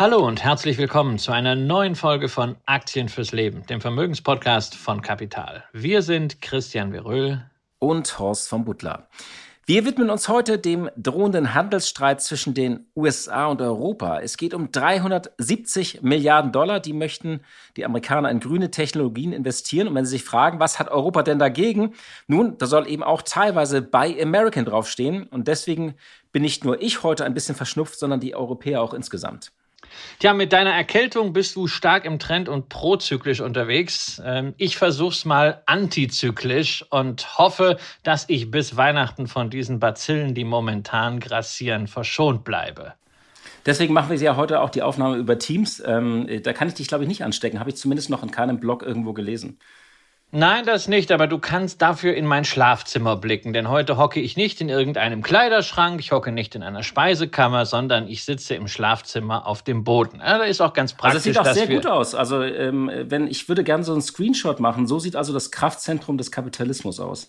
Hallo und herzlich willkommen zu einer neuen Folge von Aktien fürs Leben, dem Vermögenspodcast von Kapital. Wir sind Christian Veröhl und Horst von Butler. Wir widmen uns heute dem drohenden Handelsstreit zwischen den USA und Europa. Es geht um 370 Milliarden Dollar, die möchten die Amerikaner in grüne Technologien investieren. Und wenn Sie sich fragen, was hat Europa denn dagegen? Nun, da soll eben auch teilweise Buy American draufstehen. Und deswegen bin nicht nur ich heute ein bisschen verschnupft, sondern die Europäer auch insgesamt. Tja, mit deiner Erkältung bist du stark im Trend und prozyklisch unterwegs. Ähm, ich versuch's mal antizyklisch und hoffe, dass ich bis Weihnachten von diesen Bazillen, die momentan grassieren, verschont bleibe. Deswegen machen wir ja heute auch die Aufnahme über Teams. Ähm, da kann ich dich, glaube ich, nicht anstecken. Habe ich zumindest noch in keinem Blog irgendwo gelesen. Nein, das nicht, aber du kannst dafür in mein Schlafzimmer blicken, denn heute hocke ich nicht in irgendeinem Kleiderschrank, ich hocke nicht in einer Speisekammer, sondern ich sitze im Schlafzimmer auf dem Boden. Ja, da ist auch ganz praktisch. Also das sieht auch sehr gut aus. Also ähm, wenn ich würde gerne so einen Screenshot machen, so sieht also das Kraftzentrum des Kapitalismus aus.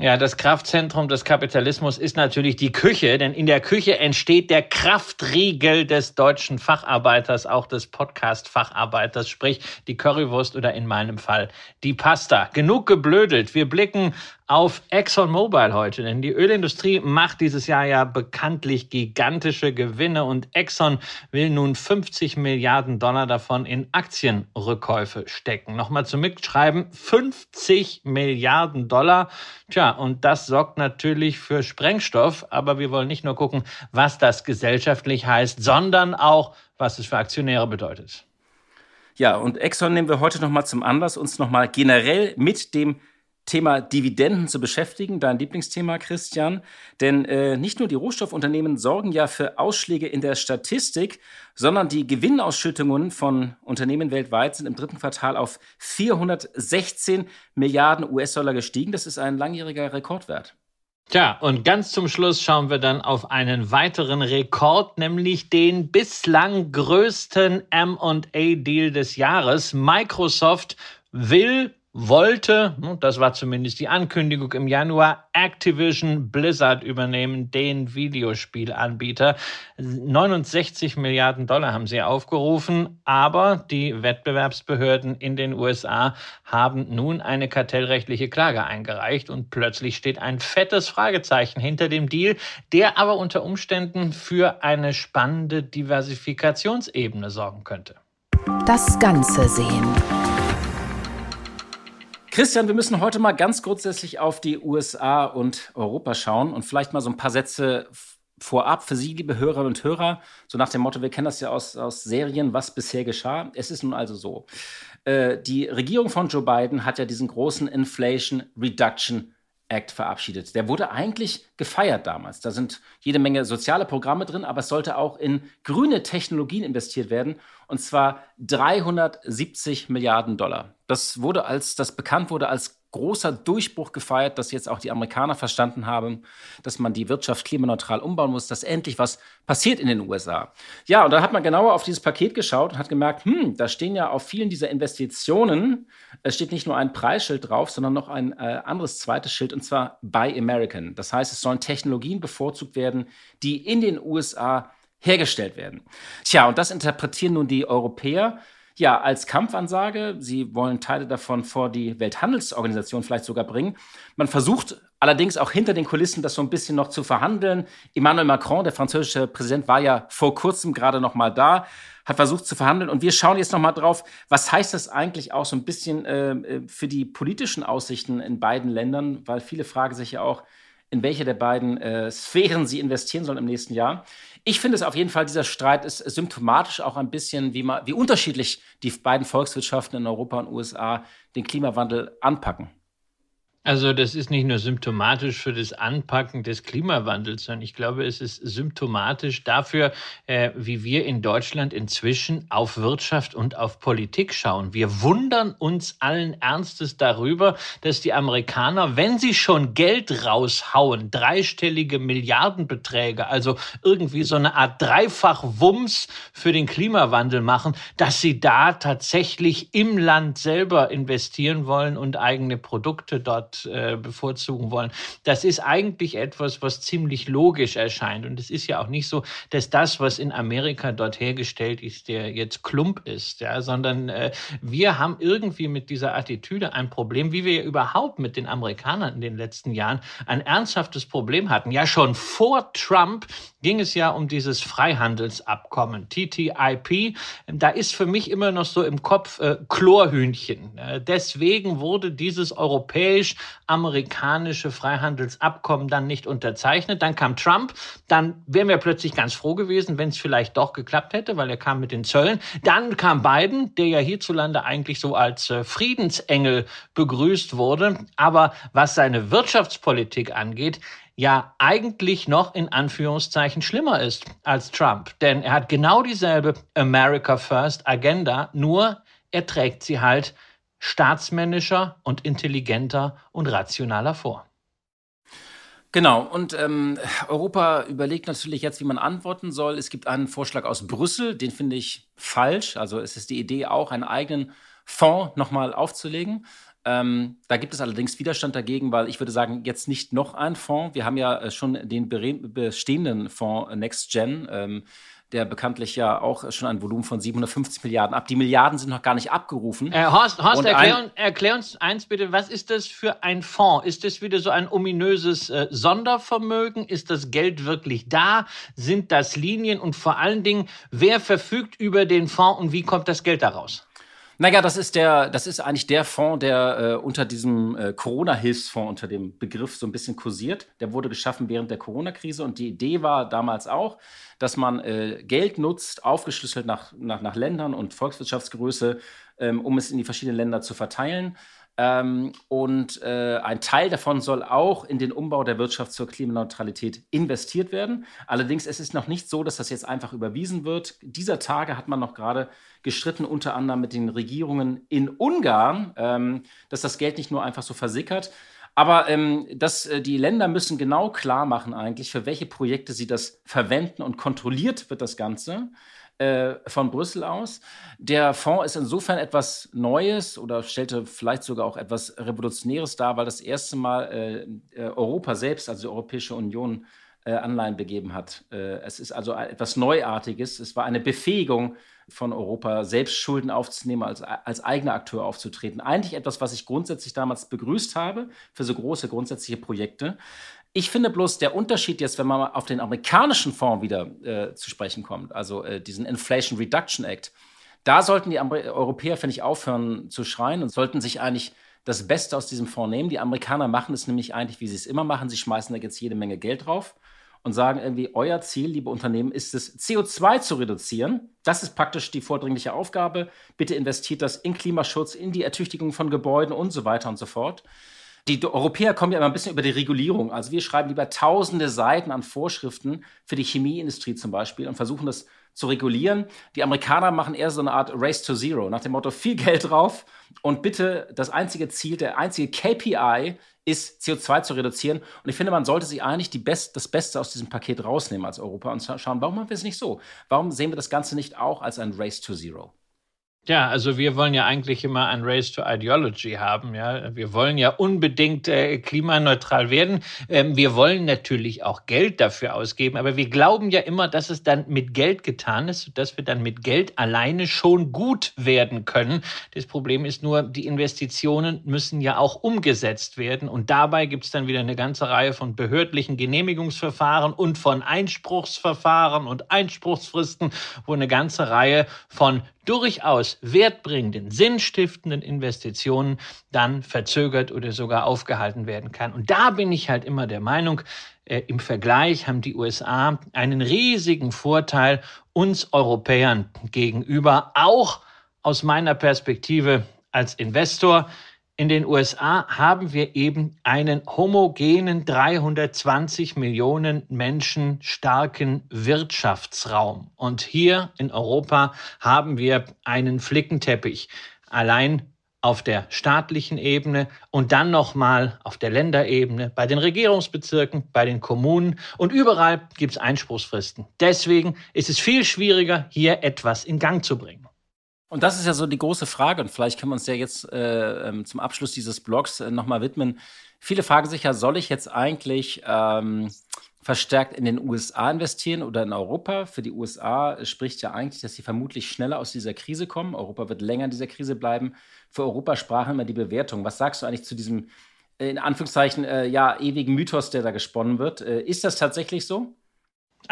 Ja, das Kraftzentrum des Kapitalismus ist natürlich die Küche, denn in der Küche entsteht der Kraftriegel des deutschen Facharbeiters, auch des Podcast-Facharbeiters, sprich die Currywurst oder in meinem Fall die Pasta. Genug geblödelt. Wir blicken auf ExxonMobil heute, denn die Ölindustrie macht dieses Jahr ja bekanntlich gigantische Gewinne und Exxon will nun 50 Milliarden Dollar davon in Aktienrückkäufe stecken. Nochmal zum Mitschreiben, 50 Milliarden Dollar. Tja, und das sorgt natürlich für Sprengstoff, aber wir wollen nicht nur gucken, was das gesellschaftlich heißt, sondern auch, was es für Aktionäre bedeutet. Ja, und Exxon nehmen wir heute nochmal zum Anlass, uns nochmal generell mit dem Thema Dividenden zu beschäftigen, dein Lieblingsthema, Christian. Denn äh, nicht nur die Rohstoffunternehmen sorgen ja für Ausschläge in der Statistik, sondern die Gewinnausschüttungen von Unternehmen weltweit sind im dritten Quartal auf 416 Milliarden US-Dollar gestiegen. Das ist ein langjähriger Rekordwert. Tja, und ganz zum Schluss schauen wir dann auf einen weiteren Rekord, nämlich den bislang größten MA-Deal des Jahres. Microsoft will wollte, hm, das war zumindest die Ankündigung im Januar, Activision Blizzard übernehmen, den Videospielanbieter. 69 Milliarden Dollar haben sie aufgerufen, aber die Wettbewerbsbehörden in den USA haben nun eine kartellrechtliche Klage eingereicht und plötzlich steht ein fettes Fragezeichen hinter dem Deal, der aber unter Umständen für eine spannende Diversifikationsebene sorgen könnte. Das Ganze sehen. Christian, wir müssen heute mal ganz grundsätzlich auf die USA und Europa schauen und vielleicht mal so ein paar Sätze vorab für Sie, liebe Hörerinnen und Hörer, so nach dem Motto, wir kennen das ja aus, aus Serien, was bisher geschah. Es ist nun also so. Äh, die Regierung von Joe Biden hat ja diesen großen Inflation Reduction Act verabschiedet. Der wurde eigentlich gefeiert damals. Da sind jede Menge soziale Programme drin, aber es sollte auch in grüne Technologien investiert werden. Und zwar 370 Milliarden Dollar. Das wurde als, das bekannt wurde als großer Durchbruch gefeiert, dass jetzt auch die Amerikaner verstanden haben, dass man die Wirtschaft klimaneutral umbauen muss, dass endlich was passiert in den USA. Ja, und da hat man genauer auf dieses Paket geschaut und hat gemerkt, hm, da stehen ja auf vielen dieser Investitionen, es steht nicht nur ein Preisschild drauf, sondern noch ein äh, anderes zweites Schild, und zwar Buy American. Das heißt, es sollen Technologien bevorzugt werden, die in den USA hergestellt werden. Tja, und das interpretieren nun die Europäer ja, als Kampfansage. Sie wollen Teile davon vor die Welthandelsorganisation vielleicht sogar bringen. Man versucht allerdings auch hinter den Kulissen das so ein bisschen noch zu verhandeln. Emmanuel Macron, der französische Präsident, war ja vor kurzem gerade noch mal da, hat versucht zu verhandeln. Und wir schauen jetzt noch mal drauf, was heißt das eigentlich auch so ein bisschen äh, äh für die politischen Aussichten in beiden Ländern, weil viele fragen sich ja auch, in welche der beiden äh, Sphären sie investieren sollen im nächsten Jahr. Ich finde es auf jeden Fall, dieser Streit ist symptomatisch auch ein bisschen, wie, man, wie unterschiedlich die beiden Volkswirtschaften in Europa und USA den Klimawandel anpacken. Also das ist nicht nur symptomatisch für das Anpacken des Klimawandels, sondern ich glaube, es ist symptomatisch dafür, äh, wie wir in Deutschland inzwischen auf Wirtschaft und auf Politik schauen. Wir wundern uns allen Ernstes darüber, dass die Amerikaner, wenn sie schon Geld raushauen, dreistellige Milliardenbeträge, also irgendwie so eine Art Dreifach-Wumms für den Klimawandel machen, dass sie da tatsächlich im Land selber investieren wollen und eigene Produkte dort äh, bevorzugen wollen. Das ist eigentlich etwas, was ziemlich logisch erscheint. Und es ist ja auch nicht so, dass das, was in Amerika dort hergestellt ist, der jetzt Klump ist, ja, sondern äh, wir haben irgendwie mit dieser Attitüde ein Problem, wie wir ja überhaupt mit den Amerikanern in den letzten Jahren ein ernsthaftes Problem hatten. Ja, schon vor Trump ging es ja um dieses Freihandelsabkommen, TTIP. Da ist für mich immer noch so im Kopf äh, Chlorhühnchen. Äh, deswegen wurde dieses europäisch-amerikanische Freihandelsabkommen dann nicht unterzeichnet. Dann kam Trump. Dann wären wir plötzlich ganz froh gewesen, wenn es vielleicht doch geklappt hätte, weil er kam mit den Zöllen. Dann kam Biden, der ja hierzulande eigentlich so als äh, Friedensengel begrüßt wurde. Aber was seine Wirtschaftspolitik angeht, ja eigentlich noch in Anführungszeichen schlimmer ist als Trump. Denn er hat genau dieselbe America First Agenda, nur er trägt sie halt staatsmännischer und intelligenter und rationaler vor. Genau, und ähm, Europa überlegt natürlich jetzt, wie man antworten soll. Es gibt einen Vorschlag aus Brüssel, den finde ich falsch. Also es ist die Idee, auch einen eigenen Fonds nochmal aufzulegen. Ähm, da gibt es allerdings Widerstand dagegen, weil ich würde sagen, jetzt nicht noch ein Fonds. Wir haben ja äh, schon den bestehenden Fonds äh, Next Gen, ähm, der bekanntlich ja auch schon ein Volumen von 750 Milliarden ab. Die Milliarden sind noch gar nicht abgerufen. Äh, Horst, Horst erklär, erklär, uns eins bitte, was ist das für ein Fonds? Ist das wieder so ein ominöses äh, Sondervermögen? Ist das Geld wirklich da? Sind das Linien? Und vor allen Dingen, wer verfügt über den Fonds und wie kommt das Geld daraus? Naja, das ist der, das ist eigentlich der Fonds, der äh, unter diesem äh, Corona-Hilfsfonds unter dem Begriff so ein bisschen kursiert. Der wurde geschaffen während der Corona-Krise und die Idee war damals auch, dass man äh, Geld nutzt, aufgeschlüsselt nach, nach, nach Ländern und Volkswirtschaftsgröße, ähm, um es in die verschiedenen Länder zu verteilen. Ähm, und äh, ein Teil davon soll auch in den Umbau der Wirtschaft zur Klimaneutralität investiert werden. Allerdings es ist es noch nicht so, dass das jetzt einfach überwiesen wird. Dieser Tage hat man noch gerade gestritten, unter anderem mit den Regierungen in Ungarn, ähm, dass das Geld nicht nur einfach so versickert. Aber ähm, dass, äh, die Länder müssen genau klar machen eigentlich, für welche Projekte sie das verwenden und kontrolliert wird das Ganze. Äh, von Brüssel aus. Der Fonds ist insofern etwas Neues oder stellte vielleicht sogar auch etwas Revolutionäres dar, weil das erste Mal äh, äh Europa selbst, also die Europäische Union, äh, Anleihen begeben hat. Äh, es ist also etwas Neuartiges. Es war eine Befähigung von Europa, selbst Schulden aufzunehmen, als, als eigener Akteur aufzutreten. Eigentlich etwas, was ich grundsätzlich damals begrüßt habe für so große grundsätzliche Projekte. Ich finde bloß der Unterschied jetzt, wenn man auf den amerikanischen Fonds wieder äh, zu sprechen kommt, also äh, diesen Inflation Reduction Act, da sollten die Amer Europäer, finde ich, aufhören zu schreien und sollten sich eigentlich das Beste aus diesem Fonds nehmen. Die Amerikaner machen es nämlich eigentlich, wie sie es immer machen. Sie schmeißen da jetzt jede Menge Geld drauf und sagen irgendwie, euer Ziel, liebe Unternehmen, ist es, CO2 zu reduzieren. Das ist praktisch die vordringliche Aufgabe. Bitte investiert das in Klimaschutz, in die Ertüchtigung von Gebäuden und so weiter und so fort. Die Europäer kommen ja immer ein bisschen über die Regulierung. Also wir schreiben lieber tausende Seiten an Vorschriften für die Chemieindustrie zum Beispiel und versuchen das zu regulieren. Die Amerikaner machen eher so eine Art Race to Zero, nach dem Motto viel Geld drauf und bitte das einzige Ziel, der einzige KPI ist, CO2 zu reduzieren. Und ich finde, man sollte sich eigentlich Best, das Beste aus diesem Paket rausnehmen als Europa und schauen, warum machen wir es nicht so? Warum sehen wir das Ganze nicht auch als ein Race to Zero? Ja, also wir wollen ja eigentlich immer ein Race to Ideology haben. Ja, wir wollen ja unbedingt äh, klimaneutral werden. Ähm, wir wollen natürlich auch Geld dafür ausgeben, aber wir glauben ja immer, dass es dann mit Geld getan ist, dass wir dann mit Geld alleine schon gut werden können. Das Problem ist nur, die Investitionen müssen ja auch umgesetzt werden und dabei gibt es dann wieder eine ganze Reihe von behördlichen Genehmigungsverfahren und von Einspruchsverfahren und Einspruchsfristen, wo eine ganze Reihe von durchaus wertbringenden, sinnstiftenden Investitionen dann verzögert oder sogar aufgehalten werden kann. Und da bin ich halt immer der Meinung, äh, im Vergleich haben die USA einen riesigen Vorteil uns Europäern gegenüber, auch aus meiner Perspektive als Investor. In den USA haben wir eben einen homogenen 320 Millionen Menschen starken Wirtschaftsraum. Und hier in Europa haben wir einen Flickenteppich. Allein auf der staatlichen Ebene und dann nochmal auf der Länderebene, bei den Regierungsbezirken, bei den Kommunen und überall gibt es Einspruchsfristen. Deswegen ist es viel schwieriger, hier etwas in Gang zu bringen. Und das ist ja so die große Frage und vielleicht können wir uns ja jetzt äh, ähm, zum Abschluss dieses Blogs äh, nochmal widmen. Viele fragen sich ja, soll ich jetzt eigentlich ähm, verstärkt in den USA investieren oder in Europa. Für die USA spricht ja eigentlich, dass sie vermutlich schneller aus dieser Krise kommen. Europa wird länger in dieser Krise bleiben. Für Europa sprachen immer die Bewertung. Was sagst du eigentlich zu diesem, äh, in Anführungszeichen, äh, ja, ewigen Mythos, der da gesponnen wird? Äh, ist das tatsächlich so?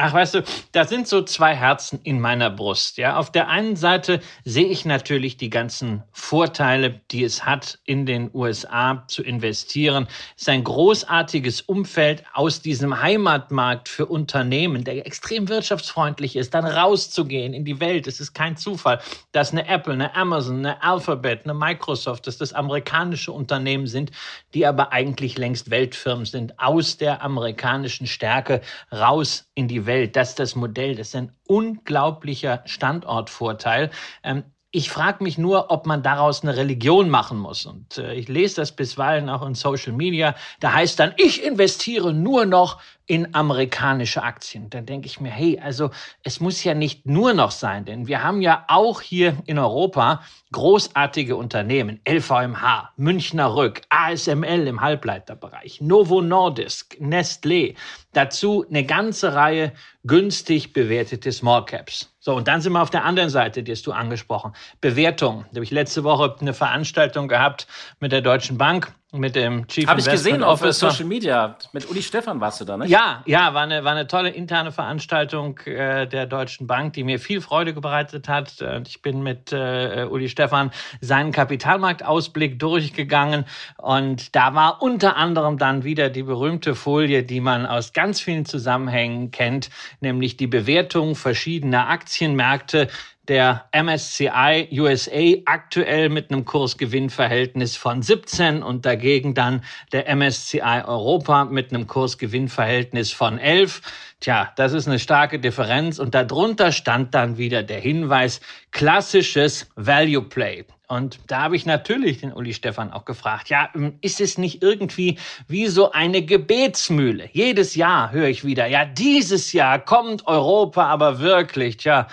Ach, weißt du, da sind so zwei Herzen in meiner Brust. Ja, auf der einen Seite sehe ich natürlich die ganzen Vorteile, die es hat, in den USA zu investieren. Es ist ein großartiges Umfeld aus diesem Heimatmarkt für Unternehmen, der extrem wirtschaftsfreundlich ist, dann rauszugehen in die Welt. Es ist kein Zufall, dass eine Apple, eine Amazon, eine Alphabet, eine Microsoft, dass das amerikanische Unternehmen sind, die aber eigentlich längst Weltfirmen sind, aus der amerikanischen Stärke raus in die Welt. Das ist das Modell. Das ist ein unglaublicher Standortvorteil. Ähm, ich frage mich nur, ob man daraus eine Religion machen muss. Und äh, ich lese das bisweilen auch in Social Media. Da heißt dann, ich investiere nur noch in amerikanische Aktien. Dann denke ich mir, hey, also es muss ja nicht nur noch sein, denn wir haben ja auch hier in Europa großartige Unternehmen, LVMH, Münchner Rück, ASML im Halbleiterbereich, Novo Nordisk, Nestlé, dazu eine ganze Reihe günstig bewertete Small Caps. So, und dann sind wir auf der anderen Seite, die hast du angesprochen. Bewertung. Da habe ich letzte Woche eine Veranstaltung gehabt mit der Deutschen Bank mit dem Chief Habe ich gesehen auf Social Media. Mit Uli Stefan warst du da, ne? Ja, ja, war eine, war eine tolle interne Veranstaltung äh, der Deutschen Bank, die mir viel Freude bereitet hat. Und ich bin mit äh, Uli Stefan seinen Kapitalmarktausblick durchgegangen. Und da war unter anderem dann wieder die berühmte Folie, die man aus ganz vielen Zusammenhängen kennt, nämlich die Bewertung verschiedener Aktienmärkte der MSCI USA aktuell mit einem Kursgewinnverhältnis von 17 und dagegen dann der MSCI Europa mit einem Kursgewinnverhältnis von 11. Tja, das ist eine starke Differenz und darunter stand dann wieder der Hinweis klassisches Value Play. Und da habe ich natürlich den Uli Stefan auch gefragt, ja, ähm, ist es nicht irgendwie wie so eine Gebetsmühle? Jedes Jahr höre ich wieder, ja, dieses Jahr kommt Europa aber wirklich, tja,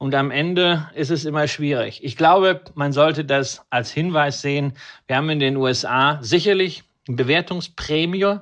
und am Ende ist es immer schwierig. Ich glaube, man sollte das als Hinweis sehen. Wir haben in den USA sicherlich eine Bewertungsprämie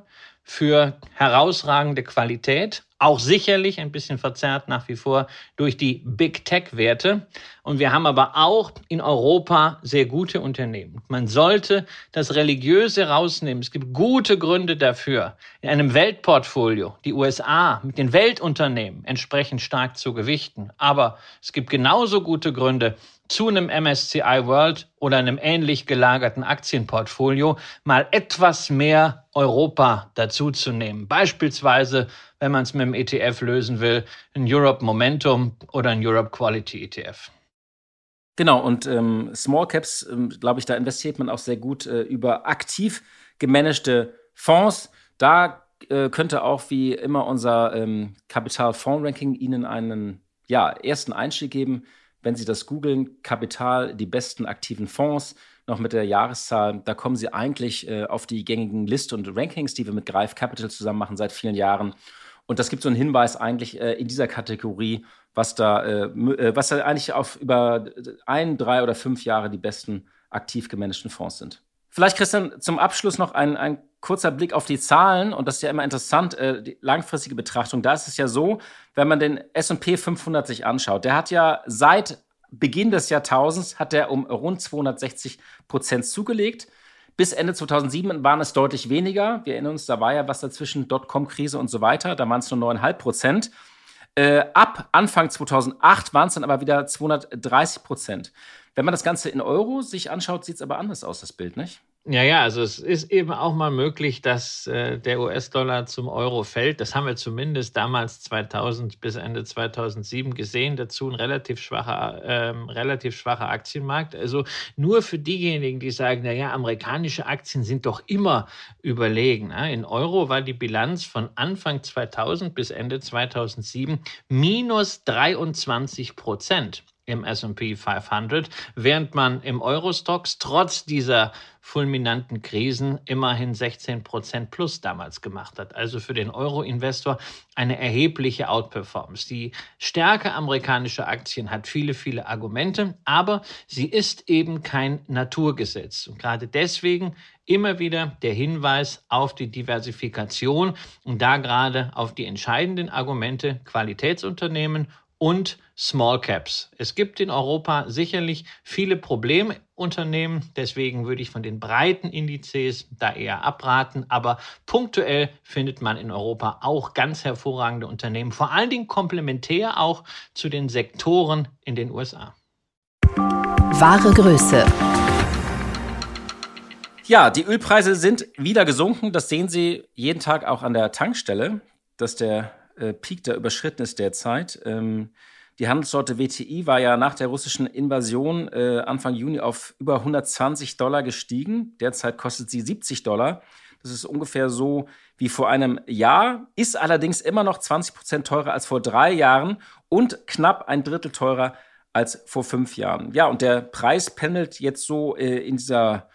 für herausragende Qualität, auch sicherlich ein bisschen verzerrt nach wie vor durch die Big Tech-Werte. Und wir haben aber auch in Europa sehr gute Unternehmen. Man sollte das Religiöse rausnehmen. Es gibt gute Gründe dafür, in einem Weltportfolio die USA mit den Weltunternehmen entsprechend stark zu gewichten. Aber es gibt genauso gute Gründe, zu einem MSCI World oder einem ähnlich gelagerten Aktienportfolio mal etwas mehr Europa dazuzunehmen. Beispielsweise, wenn man es mit dem ETF lösen will, ein Europe Momentum oder ein Europe Quality ETF. Genau, und ähm, Small Caps, ähm, glaube ich, da investiert man auch sehr gut äh, über aktiv gemanagte Fonds. Da äh, könnte auch wie immer unser ähm, Kapital-Fonds-Ranking Ihnen einen ja, ersten Einstieg geben wenn Sie das googeln, Kapital, die besten aktiven Fonds, noch mit der Jahreszahl, da kommen Sie eigentlich äh, auf die gängigen Liste und Rankings, die wir mit Greif Capital zusammen machen seit vielen Jahren. Und das gibt so einen Hinweis eigentlich äh, in dieser Kategorie, was da, äh, äh was da eigentlich auf über ein, drei oder fünf Jahre die besten aktiv gemanagten Fonds sind. Vielleicht, Christian, zum Abschluss noch ein, ein kurzer Blick auf die Zahlen. Und das ist ja immer interessant, äh, die langfristige Betrachtung. Da ist es ja so, wenn man den S&P 500 sich anschaut, der hat ja seit Beginn des Jahrtausends hat er um rund 260 Prozent zugelegt. Bis Ende 2007 waren es deutlich weniger. Wir erinnern uns, da war ja was dazwischen, Dotcom-Krise und so weiter. Da waren es nur 9,5 Prozent. Äh, ab Anfang 2008 waren es dann aber wieder 230 Prozent. Wenn man das Ganze in Euro sich anschaut, sieht es aber anders aus, das Bild, nicht? Ja, ja, also es ist eben auch mal möglich, dass äh, der US-Dollar zum Euro fällt. Das haben wir zumindest damals 2000 bis Ende 2007 gesehen. Dazu ein relativ schwacher, ähm, relativ schwacher Aktienmarkt. Also nur für diejenigen, die sagen, na ja, amerikanische Aktien sind doch immer überlegen. Ne? In Euro war die Bilanz von Anfang 2000 bis Ende 2007 minus 23 Prozent im SP 500, während man im Eurostox trotz dieser fulminanten Krisen immerhin 16 Prozent plus damals gemacht hat. Also für den Euro-Investor eine erhebliche Outperformance. Die Stärke amerikanischer Aktien hat viele, viele Argumente, aber sie ist eben kein Naturgesetz. Und gerade deswegen immer wieder der Hinweis auf die Diversifikation und da gerade auf die entscheidenden Argumente Qualitätsunternehmen und Small Caps. Es gibt in Europa sicherlich viele Problemunternehmen, deswegen würde ich von den breiten Indizes da eher abraten, aber punktuell findet man in Europa auch ganz hervorragende Unternehmen, vor allen Dingen komplementär auch zu den Sektoren in den USA. Wahre Größe. Ja, die Ölpreise sind wieder gesunken. Das sehen Sie jeden Tag auch an der Tankstelle, dass der äh, Peak da überschritten ist derzeit. Ähm, die Handelssorte WTI war ja nach der russischen Invasion äh, Anfang Juni auf über 120 Dollar gestiegen. Derzeit kostet sie 70 Dollar. Das ist ungefähr so wie vor einem Jahr, ist allerdings immer noch 20 Prozent teurer als vor drei Jahren und knapp ein Drittel teurer als vor fünf Jahren. Ja, und der Preis pendelt jetzt so äh, in dieser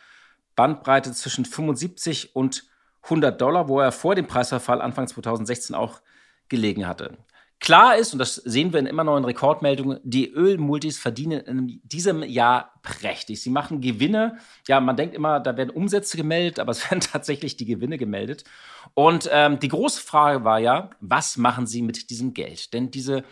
Bandbreite zwischen 75 und 100 Dollar, wo er vor dem Preisverfall Anfang 2016 auch gelegen hatte. Klar ist, und das sehen wir in immer neuen Rekordmeldungen, die Ölmultis verdienen in diesem Jahr prächtig. Sie machen Gewinne. Ja, man denkt immer, da werden Umsätze gemeldet, aber es werden tatsächlich die Gewinne gemeldet. Und ähm, die große Frage war ja, was machen sie mit diesem Geld? Denn diese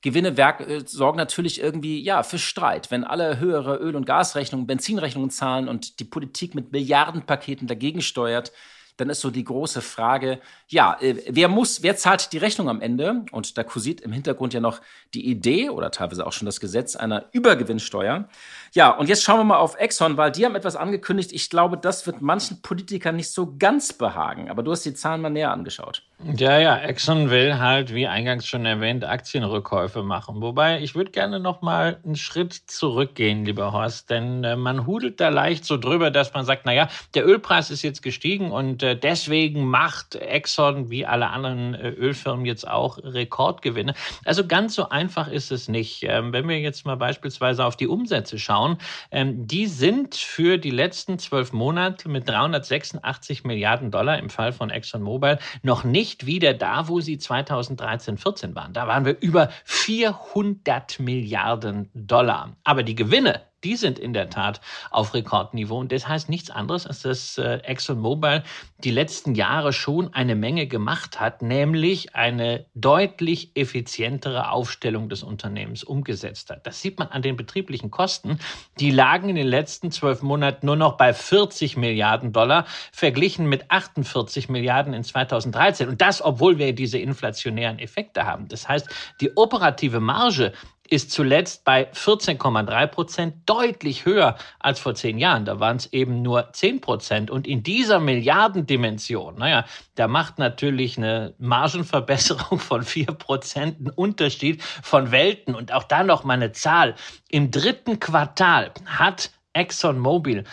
Gewinne äh, sorgen natürlich irgendwie ja für Streit. Wenn alle höhere Öl- und Gasrechnungen, Benzinrechnungen zahlen und die Politik mit Milliardenpaketen dagegen steuert, dann ist so die große Frage, ja, äh, wer muss, wer zahlt die Rechnung am Ende? Und da kursiert im Hintergrund ja noch die Idee oder teilweise auch schon das Gesetz einer Übergewinnsteuer. Ja, und jetzt schauen wir mal auf Exxon, weil die haben etwas angekündigt. Ich glaube, das wird manchen Politikern nicht so ganz behagen. Aber du hast die Zahlen mal näher angeschaut. Ja, ja, Exxon will halt, wie eingangs schon erwähnt, Aktienrückkäufe machen. Wobei ich würde gerne noch mal einen Schritt zurückgehen, lieber Horst, denn äh, man hudelt da leicht so drüber, dass man sagt, naja, der Ölpreis ist jetzt gestiegen und deswegen macht Exxon wie alle anderen äh, Ölfirmen jetzt auch Rekordgewinne. Also ganz so einfach ist es nicht. Ähm, wenn wir jetzt mal beispielsweise auf die Umsätze schauen, ähm, die sind für die letzten zwölf Monate mit 386 Milliarden Dollar im Fall von ExxonMobil noch nicht wieder da, wo sie 2013, 14 waren. Da waren wir über 400 Milliarden Dollar. Aber die Gewinne, die sind in der Tat auf Rekordniveau. Und das heißt nichts anderes, als dass äh, ExxonMobil die letzten Jahre schon eine Menge gemacht hat, nämlich eine deutlich effizientere Aufstellung des Unternehmens umgesetzt hat. Das sieht man an den betrieblichen Kosten. Die lagen in den letzten zwölf Monaten nur noch bei 40 Milliarden Dollar, verglichen mit 48 Milliarden in 2013. Und das, obwohl wir diese inflationären Effekte haben. Das heißt, die operative Marge ist zuletzt bei 14,3 Prozent deutlich höher als vor zehn Jahren. Da waren es eben nur 10 Prozent. Und in dieser Milliardendimension, naja, da macht natürlich eine Margenverbesserung von 4 Prozent einen Unterschied von Welten. Und auch da noch mal eine Zahl. Im dritten Quartal hat ExxonMobil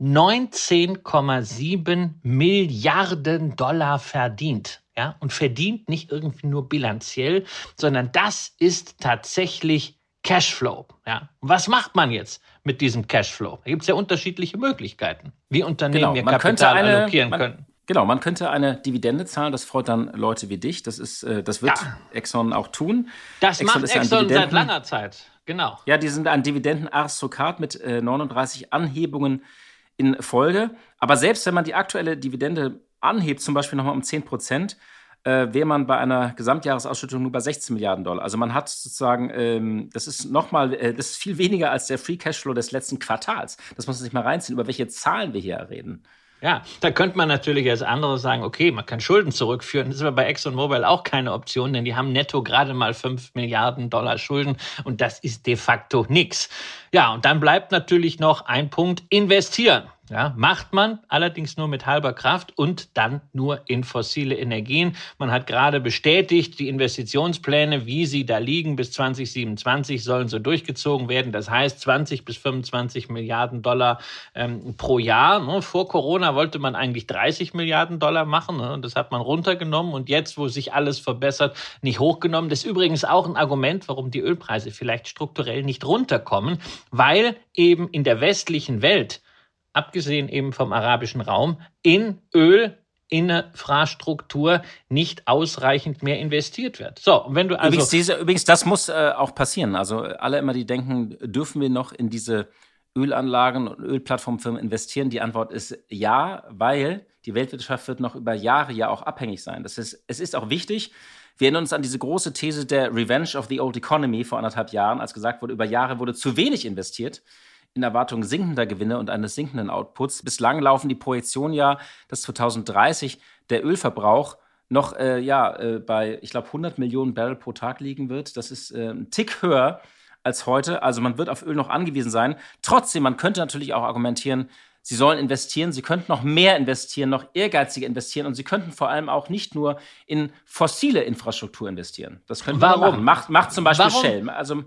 19,7 Milliarden Dollar verdient ja, und verdient nicht irgendwie nur bilanziell, sondern das ist tatsächlich Cashflow. Ja. Und was macht man jetzt mit diesem Cashflow? Da gibt es ja unterschiedliche Möglichkeiten, wie Unternehmen genau, ihr Kapital eine, allokieren man, können. Genau, man könnte eine Dividende zahlen, das freut dann Leute wie dich. Das, ist, äh, das wird ja. Exxon auch tun. Das Exxon macht Exxon seit langer Zeit, genau. Ja, die sind ein Dividendenaristokrat mit äh, 39 Anhebungen in Folge. Aber selbst wenn man die aktuelle Dividende anhebt, zum Beispiel nochmal um 10 Prozent, äh, wäre man bei einer Gesamtjahresausschüttung nur bei 16 Milliarden Dollar. Also man hat sozusagen, ähm, das ist nochmal, äh, das ist viel weniger als der Free Cashflow des letzten Quartals. Das muss man sich mal reinziehen, über welche Zahlen wir hier reden. Ja, da könnte man natürlich als andere sagen, okay, man kann Schulden zurückführen. Das ist aber bei ExxonMobil auch keine Option, denn die haben netto gerade mal 5 Milliarden Dollar Schulden und das ist de facto nichts. Ja, und dann bleibt natürlich noch ein Punkt, investieren. Ja, macht man allerdings nur mit halber Kraft und dann nur in fossile Energien. Man hat gerade bestätigt, die Investitionspläne, wie sie da liegen, bis 2027 sollen so durchgezogen werden. Das heißt 20 bis 25 Milliarden Dollar ähm, pro Jahr. Ne? Vor Corona wollte man eigentlich 30 Milliarden Dollar machen. Ne? Das hat man runtergenommen und jetzt, wo sich alles verbessert, nicht hochgenommen. Das ist übrigens auch ein Argument, warum die Ölpreise vielleicht strukturell nicht runterkommen, weil eben in der westlichen Welt abgesehen eben vom arabischen Raum, in Öl, Infrastruktur nicht ausreichend mehr investiert wird. So, wenn du also übrigens, diese, übrigens das muss äh, auch passieren. Also alle immer, die denken, dürfen wir noch in diese Ölanlagen und Ölplattformfirmen investieren? Die Antwort ist ja, weil die Weltwirtschaft wird noch über Jahre ja auch abhängig sein. Das ist, es ist auch wichtig. Wir erinnern uns an diese große These der Revenge of the Old Economy vor anderthalb Jahren, als gesagt wurde, über Jahre wurde zu wenig investiert in Erwartung sinkender Gewinne und eines sinkenden Outputs. Bislang laufen die Projektionen ja, dass 2030 der Ölverbrauch noch äh, ja, äh, bei, ich glaube, 100 Millionen Barrel pro Tag liegen wird. Das ist äh, ein Tick höher als heute. Also man wird auf Öl noch angewiesen sein. Trotzdem, man könnte natürlich auch argumentieren, Sie sollen investieren, sie könnten noch mehr investieren, noch ehrgeiziger investieren und sie könnten vor allem auch nicht nur in fossile Infrastruktur investieren. Das könnten Warum? machen. Macht, macht zum Beispiel Warum? Shell. Also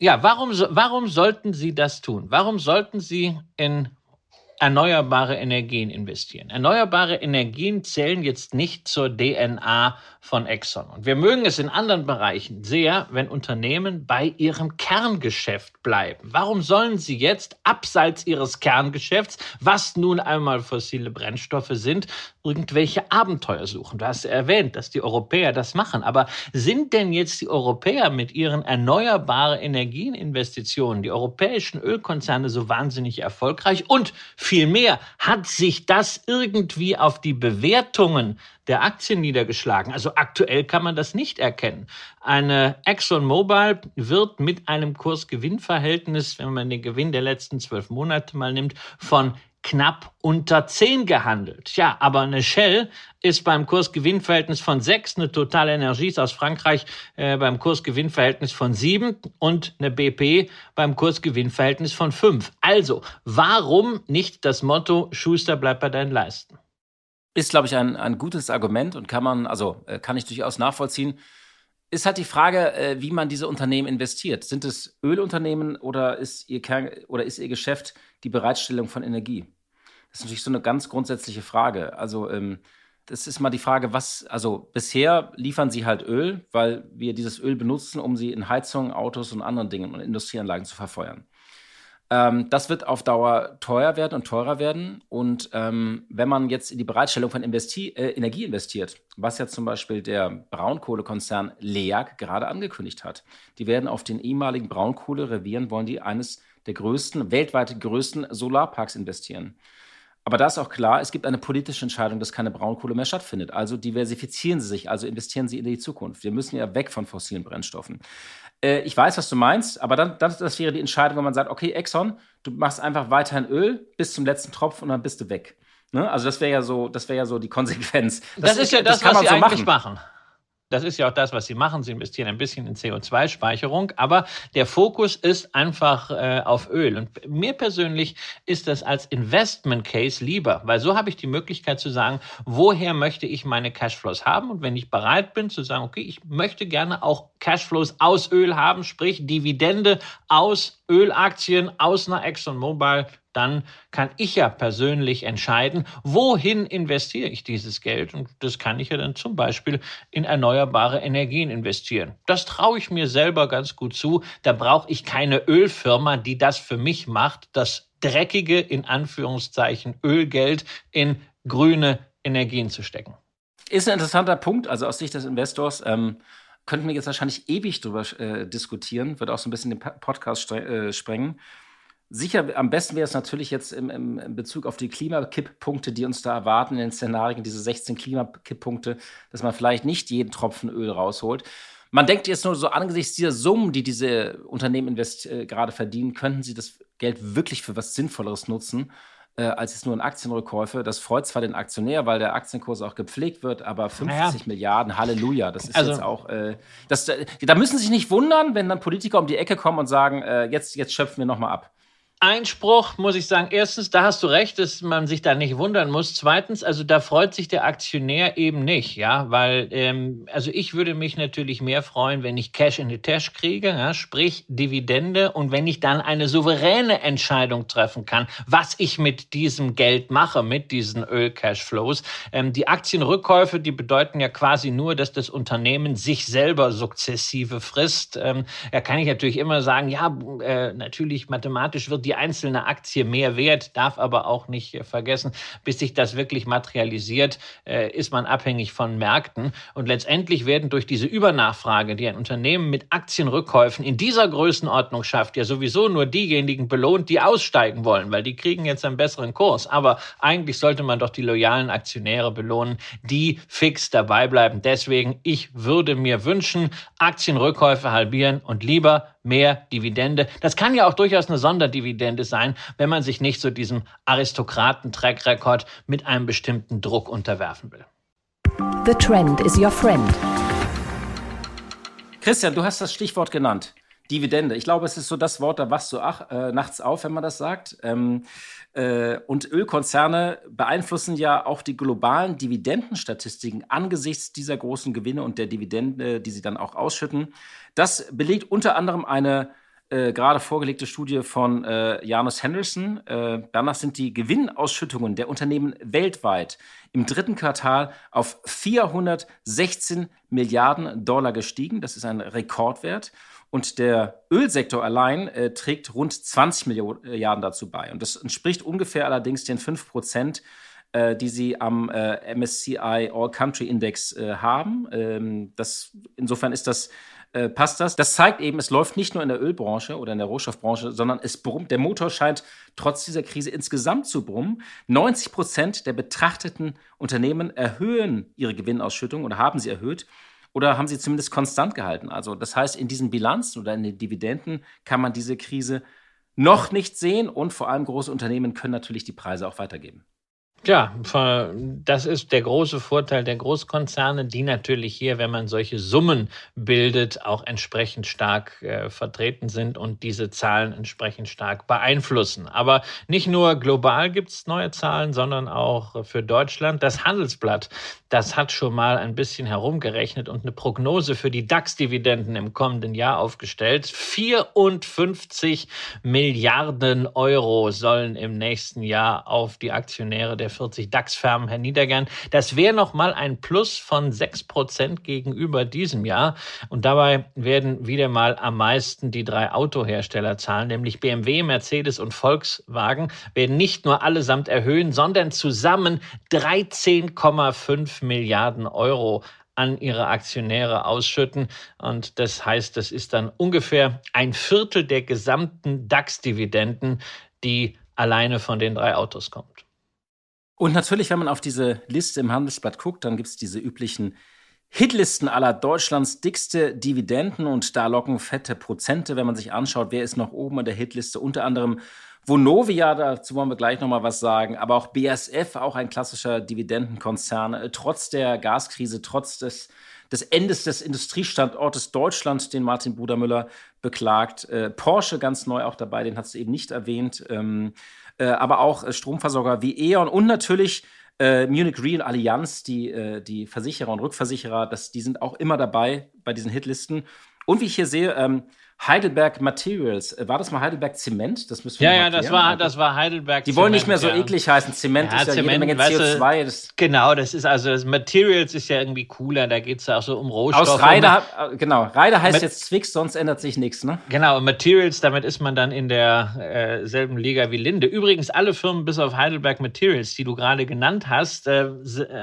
ja, warum, warum sollten Sie das tun? Warum sollten Sie in erneuerbare Energien investieren? Erneuerbare Energien zählen jetzt nicht zur DNA von Exxon. Und wir mögen es in anderen Bereichen sehr, wenn Unternehmen bei ihrem Kerngeschäft bleiben. Warum sollen sie jetzt abseits ihres Kerngeschäfts, was nun einmal fossile Brennstoffe sind, irgendwelche Abenteuer suchen? Du hast erwähnt, dass die Europäer das machen. Aber sind denn jetzt die Europäer mit ihren erneuerbare Energieninvestitionen, die europäischen Ölkonzerne so wahnsinnig erfolgreich? Und vielmehr, hat sich das irgendwie auf die Bewertungen der Aktien niedergeschlagen. Also aktuell kann man das nicht erkennen. Eine ExxonMobil wird mit einem Kurs-Gewinn-Verhältnis, wenn man den Gewinn der letzten zwölf Monate mal nimmt, von knapp unter 10 gehandelt. Ja, aber eine Shell ist beim Kurs-Gewinn-Verhältnis von 6, eine Total Energies aus Frankreich äh, beim Kurs-Gewinn-Verhältnis von 7 und eine BP beim Kurs-Gewinn-Verhältnis von 5. Also, warum nicht das Motto Schuster bleibt bei deinen Leisten? Ist, glaube ich, ein, ein gutes Argument und kann man, also äh, kann ich durchaus nachvollziehen. Ist halt die Frage, äh, wie man diese Unternehmen investiert. Sind es Ölunternehmen oder ist ihr Kern oder ist ihr Geschäft die Bereitstellung von Energie? Das ist natürlich so eine ganz grundsätzliche Frage. Also ähm, das ist mal die Frage, was, also bisher liefern sie halt Öl, weil wir dieses Öl benutzen, um sie in Heizungen, Autos und anderen Dingen und Industrieanlagen zu verfeuern. Ähm, das wird auf Dauer teuer werden und teurer werden. Und ähm, wenn man jetzt in die Bereitstellung von Investi äh, Energie investiert, was ja zum Beispiel der Braunkohlekonzern LEAG gerade angekündigt hat, die werden auf den ehemaligen Braunkohlerevieren, wollen die eines der größten, weltweit größten Solarparks investieren. Aber da ist auch klar, es gibt eine politische Entscheidung, dass keine Braunkohle mehr stattfindet. Also diversifizieren Sie sich, also investieren Sie in die Zukunft. Wir müssen ja weg von fossilen Brennstoffen. Äh, ich weiß, was du meinst, aber dann, das, das wäre die Entscheidung, wenn man sagt, okay, Exxon, du machst einfach weiterhin Öl bis zum letzten Tropfen und dann bist du weg. Ne? Also das wäre ja so, das wäre ja so die Konsequenz. Das, das ist ja das, das was sie so eigentlich machen. machen. Das ist ja auch das, was sie machen. Sie investieren ein bisschen in CO2-Speicherung, aber der Fokus ist einfach äh, auf Öl. Und mir persönlich ist das als Investment Case lieber, weil so habe ich die Möglichkeit zu sagen, woher möchte ich meine Cashflows haben? Und wenn ich bereit bin zu sagen, okay, ich möchte gerne auch Cashflows aus Öl haben, sprich Dividende aus Ölaktien, aus einer ExxonMobil, dann kann ich ja persönlich entscheiden, wohin investiere ich dieses Geld. Und das kann ich ja dann zum Beispiel in erneuerbare Energien investieren. Das traue ich mir selber ganz gut zu. Da brauche ich keine Ölfirma, die das für mich macht, das dreckige, in Anführungszeichen, Ölgeld in grüne Energien zu stecken. Ist ein interessanter Punkt, also aus Sicht des Investors. Ähm könnten wir jetzt wahrscheinlich ewig drüber äh, diskutieren, wird auch so ein bisschen den Podcast äh, sprengen. Sicher, am besten wäre es natürlich jetzt im, im, Bezug auf die Klimakipppunkte, die uns da erwarten in den Szenarien, diese 16 Klimakipppunkte, dass man vielleicht nicht jeden Tropfen Öl rausholt. Man denkt jetzt nur so angesichts dieser Summen, die diese Unternehmen äh, gerade verdienen, könnten sie das Geld wirklich für was Sinnvolleres nutzen, äh, als jetzt nur in Aktienrückkäufe. Das freut zwar den Aktionär, weil der Aktienkurs auch gepflegt wird, aber 50 naja. Milliarden, Halleluja, das ist also, jetzt auch. Äh, das, da müssen Sie sich nicht wundern, wenn dann Politiker um die Ecke kommen und sagen, äh, jetzt, jetzt schöpfen wir nochmal ab. Einspruch muss ich sagen, erstens, da hast du recht, dass man sich da nicht wundern muss. Zweitens, also da freut sich der Aktionär eben nicht, ja, weil, ähm, also ich würde mich natürlich mehr freuen, wenn ich Cash in the Tash kriege, ja, sprich Dividende und wenn ich dann eine souveräne Entscheidung treffen kann, was ich mit diesem Geld mache, mit diesen Öl-Cashflows. Ähm, die Aktienrückkäufe, die bedeuten ja quasi nur, dass das Unternehmen sich selber sukzessive frisst. Ähm, da kann ich natürlich immer sagen, ja, äh, natürlich mathematisch wird die die einzelne Aktie mehr wert, darf aber auch nicht äh, vergessen, bis sich das wirklich materialisiert, äh, ist man abhängig von Märkten. Und letztendlich werden durch diese Übernachfrage, die ein Unternehmen mit Aktienrückkäufen in dieser Größenordnung schafft, ja sowieso nur diejenigen belohnt, die aussteigen wollen, weil die kriegen jetzt einen besseren Kurs. Aber eigentlich sollte man doch die loyalen Aktionäre belohnen, die fix dabei bleiben. Deswegen, ich würde mir wünschen, Aktienrückkäufe halbieren und lieber mehr Dividende. Das kann ja auch durchaus eine Sonderdividende sein, wenn man sich nicht so diesem Aristokraten-Track-Record mit einem bestimmten Druck unterwerfen will. The Trend is your friend. Christian, du hast das Stichwort genannt. Dividende. Ich glaube, es ist so das Wort, da wachst du ach, äh, nachts auf, wenn man das sagt. Ähm, äh, und Ölkonzerne beeinflussen ja auch die globalen Dividendenstatistiken angesichts dieser großen Gewinne und der Dividende, die sie dann auch ausschütten. Das belegt unter anderem eine äh, gerade vorgelegte Studie von äh, Janus Henderson. Äh, danach sind die Gewinnausschüttungen der Unternehmen weltweit im dritten Quartal auf 416 Milliarden Dollar gestiegen. Das ist ein Rekordwert. Und der Ölsektor allein äh, trägt rund 20 Milliarden dazu bei. Und das entspricht ungefähr allerdings den 5 Prozent, äh, die sie am äh, MSCI All Country Index äh, haben. Ähm, das, insofern ist das äh, passt das. Das zeigt eben, es läuft nicht nur in der Ölbranche oder in der Rohstoffbranche, sondern es brummt. Der Motor scheint trotz dieser Krise insgesamt zu brummen. 90 Prozent der betrachteten Unternehmen erhöhen ihre Gewinnausschüttung oder haben sie erhöht oder haben sie zumindest konstant gehalten? Also das heißt, in diesen Bilanzen oder in den Dividenden kann man diese Krise noch nicht sehen und vor allem große Unternehmen können natürlich die Preise auch weitergeben. Ja, das ist der große Vorteil der Großkonzerne, die natürlich hier, wenn man solche Summen bildet, auch entsprechend stark äh, vertreten sind und diese Zahlen entsprechend stark beeinflussen. Aber nicht nur global gibt es neue Zahlen, sondern auch für Deutschland. Das Handelsblatt, das hat schon mal ein bisschen herumgerechnet und eine Prognose für die DAX-Dividenden im kommenden Jahr aufgestellt. 54 Milliarden Euro sollen im nächsten Jahr auf die Aktionäre der 40 DAX-Firmen herniedergern. Das wäre nochmal ein Plus von 6 Prozent gegenüber diesem Jahr. Und dabei werden wieder mal am meisten die drei Autohersteller zahlen, nämlich BMW, Mercedes und Volkswagen, werden nicht nur allesamt erhöhen, sondern zusammen 13,5 Milliarden Euro an ihre Aktionäre ausschütten. Und das heißt, das ist dann ungefähr ein Viertel der gesamten DAX-Dividenden, die alleine von den drei Autos kommt. Und natürlich, wenn man auf diese Liste im Handelsblatt guckt, dann gibt es diese üblichen Hitlisten aller Deutschlands dickste Dividenden und da locken fette Prozente, wenn man sich anschaut, wer ist noch oben in der Hitliste. Unter anderem Vonovia, dazu wollen wir gleich nochmal was sagen, aber auch BASF, auch ein klassischer Dividendenkonzern, äh, trotz der Gaskrise, trotz des, des Endes des Industriestandortes Deutschland, den Martin Brudermüller beklagt. Äh, Porsche ganz neu auch dabei, den hat es eben nicht erwähnt. Ähm, äh, aber auch äh, Stromversorger wie E.ON und natürlich äh, Munich Real Allianz, die, äh, die Versicherer und Rückversicherer, das, die sind auch immer dabei bei diesen Hitlisten. Und wie ich hier sehe, ähm, Heidelberg Materials. Äh, war das mal Heidelberg Zement? Das müssen wir Ja, ja, das war, das war Heidelberg Die Zement, wollen nicht mehr so ja. eklig heißen. Zement ja, ist ja Zement, jede Menge CO2. Das genau, das ist also, das Materials ist ja irgendwie cooler. Da geht es ja auch so um Rohstoffe. Aus Reide, äh, genau. Reide heißt Mit, jetzt Zwix, sonst ändert sich nichts, ne? Genau, Materials, damit ist man dann in der äh, selben Liga wie Linde. Übrigens, alle Firmen bis auf Heidelberg Materials, die du gerade genannt hast, äh,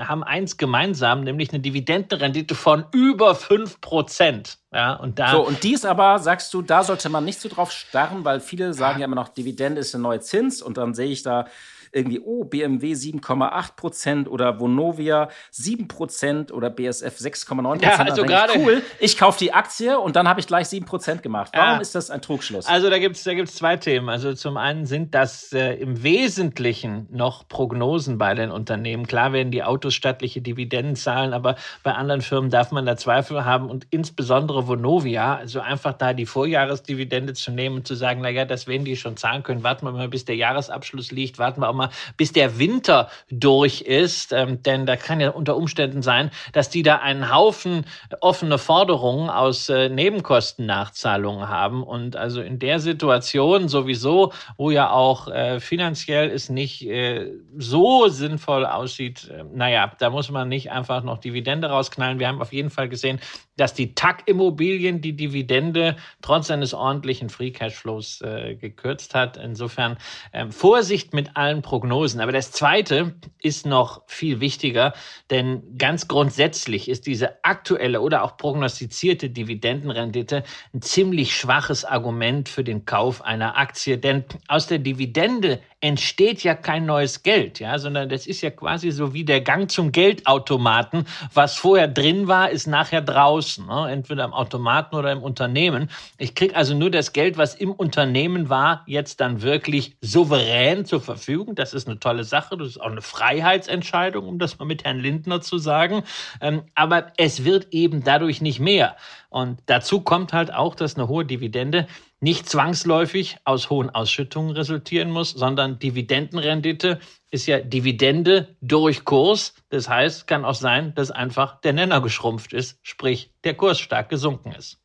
haben eins gemeinsam, nämlich eine Dividendenrendite von über 5 Prozent. Ja, und da. So, und dies aber, sagst du, da sollte man nicht so drauf starren, weil viele sagen ja immer noch, Dividende ist der neue Zins und dann sehe ich da irgendwie, oh, BMW 7,8 Prozent oder Vonovia 7 Prozent oder BSF 6,9 Prozent. Ja, also gerade cool, ich kaufe die Aktie und dann habe ich gleich 7 Prozent gemacht. Warum ja. ist das ein Trugschluss? Also da gibt es da gibt's zwei Themen. Also zum einen sind das äh, im Wesentlichen noch Prognosen bei den Unternehmen. Klar werden die Autos stattliche Dividenden zahlen, aber bei anderen Firmen darf man da Zweifel haben und insbesondere Vonovia, also einfach da die Vorjahresdividende zu nehmen und zu sagen, naja, das werden die schon zahlen können. Warten wir mal, bis der Jahresabschluss liegt. Warten wir auch mal, bis der Winter durch ist. Ähm, denn da kann ja unter Umständen sein, dass die da einen Haufen offene Forderungen aus äh, Nebenkostennachzahlungen haben. Und also in der Situation sowieso, wo ja auch äh, finanziell es nicht äh, so sinnvoll aussieht, äh, naja, da muss man nicht einfach noch Dividende rausknallen. Wir haben auf jeden Fall gesehen, dass die TAC-Immobilien die Dividende trotz eines ordentlichen Free Cashflows äh, gekürzt hat. Insofern ähm, Vorsicht mit allen Prognosen. Aber das Zweite ist noch viel wichtiger, denn ganz grundsätzlich ist diese aktuelle oder auch prognostizierte Dividendenrendite ein ziemlich schwaches Argument für den Kauf einer Aktie. Denn aus der Dividende entsteht ja kein neues Geld, ja, sondern das ist ja quasi so wie der Gang zum Geldautomaten. Was vorher drin war, ist nachher draußen, ne? entweder im Automaten oder im Unternehmen. Ich kriege also nur das Geld, was im Unternehmen war, jetzt dann wirklich souverän zur Verfügung. Das ist eine tolle Sache. Das ist auch eine Freiheitsentscheidung, um das mal mit Herrn Lindner zu sagen. Ähm, aber es wird eben dadurch nicht mehr. Und dazu kommt halt auch, dass eine hohe Dividende nicht zwangsläufig aus hohen Ausschüttungen resultieren muss, sondern Dividendenrendite ist ja Dividende durch Kurs. Das heißt, kann auch sein, dass einfach der Nenner geschrumpft ist, sprich der Kurs stark gesunken ist.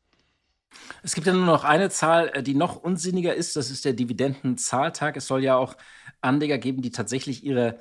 Es gibt ja nur noch eine Zahl, äh, die noch unsinniger ist. Das ist der Dividendenzahltag. Es soll ja auch Anleger geben, die tatsächlich ihre